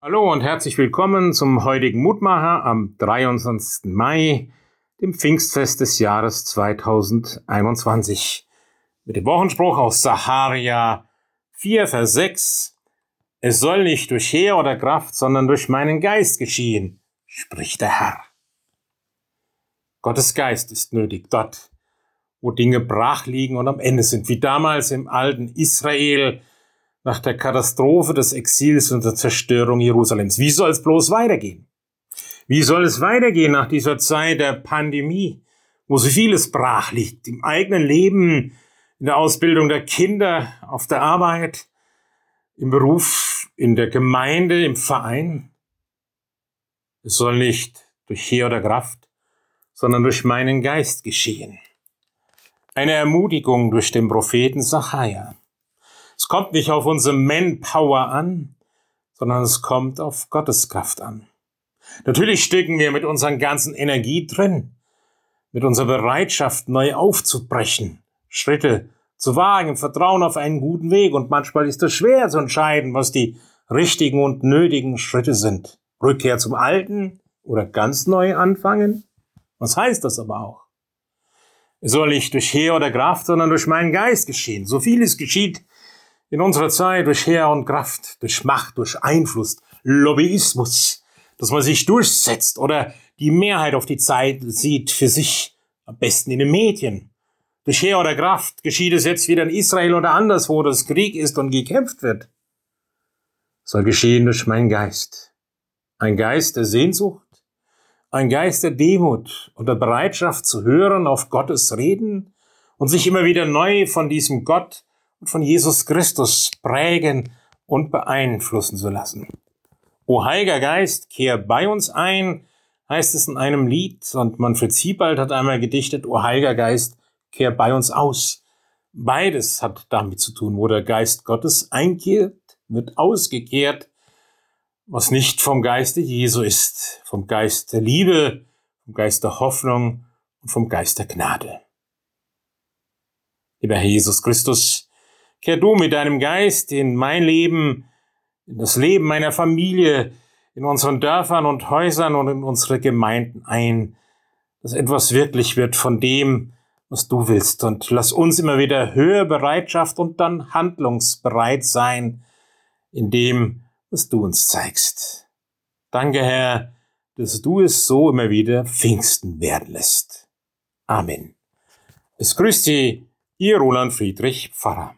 Hallo und herzlich willkommen zum heutigen Mutmacher am 23. Mai, dem Pfingstfest des Jahres 2021. Mit dem Wochenspruch aus Saharia 4, Vers 6. Es soll nicht durch Heer oder Kraft, sondern durch meinen Geist geschehen, spricht der Herr. Gottes Geist ist nötig dort, wo Dinge brach liegen und am Ende sind, wie damals im alten Israel, nach der Katastrophe des Exils und der Zerstörung Jerusalems. Wie soll es bloß weitergehen? Wie soll es weitergehen nach dieser Zeit der Pandemie, wo so vieles brach liegt, im eigenen Leben, in der Ausbildung der Kinder, auf der Arbeit, im Beruf, in der Gemeinde, im Verein? Es soll nicht durch Heer oder Kraft, sondern durch meinen Geist geschehen. Eine Ermutigung durch den Propheten Sacharja. Es kommt nicht auf unsere Manpower an, sondern es kommt auf Gottes Kraft an. Natürlich stecken wir mit unserer ganzen Energie drin, mit unserer Bereitschaft, neu aufzubrechen, Schritte zu wagen, Vertrauen auf einen guten Weg. Und manchmal ist es schwer zu entscheiden, was die richtigen und nötigen Schritte sind. Rückkehr zum Alten oder ganz neu anfangen? Was heißt das aber auch? Es soll nicht durch Heer oder Kraft, sondern durch meinen Geist geschehen. So vieles geschieht in unserer Zeit durch Heer und Kraft, durch Macht, durch Einfluss, Lobbyismus, dass man sich durchsetzt oder die Mehrheit auf die Zeit sieht für sich, am besten in den Medien. Durch Heer oder Kraft geschieht es jetzt wieder in Israel oder anderswo, dass Krieg ist und gekämpft wird. Soll geschehen durch meinen Geist. Ein Geist der Sehnsucht, ein Geist der Demut und der Bereitschaft zu hören auf Gottes Reden und sich immer wieder neu von diesem Gott und von Jesus Christus prägen und beeinflussen zu lassen. O Heiliger Geist, kehr bei uns ein, heißt es in einem Lied, und Manfred Siebald hat einmal gedichtet, O Heiliger Geist, kehr bei uns aus. Beides hat damit zu tun, wo der Geist Gottes einkehrt, wird ausgekehrt, was nicht vom Geiste Jesu ist, vom Geist der Liebe, vom Geist der Hoffnung und vom Geist der Gnade. Lieber Herr Jesus Christus, Kehr du mit deinem Geist in mein Leben, in das Leben meiner Familie, in unseren Dörfern und Häusern und in unsere Gemeinden ein, dass etwas wirklich wird von dem, was du willst. Und lass uns immer wieder höhere Bereitschaft und dann handlungsbereit sein in dem, was du uns zeigst. Danke, Herr, dass du es so immer wieder Pfingsten werden lässt. Amen. Es grüßt Sie, Ihr Roland Friedrich Pfarrer.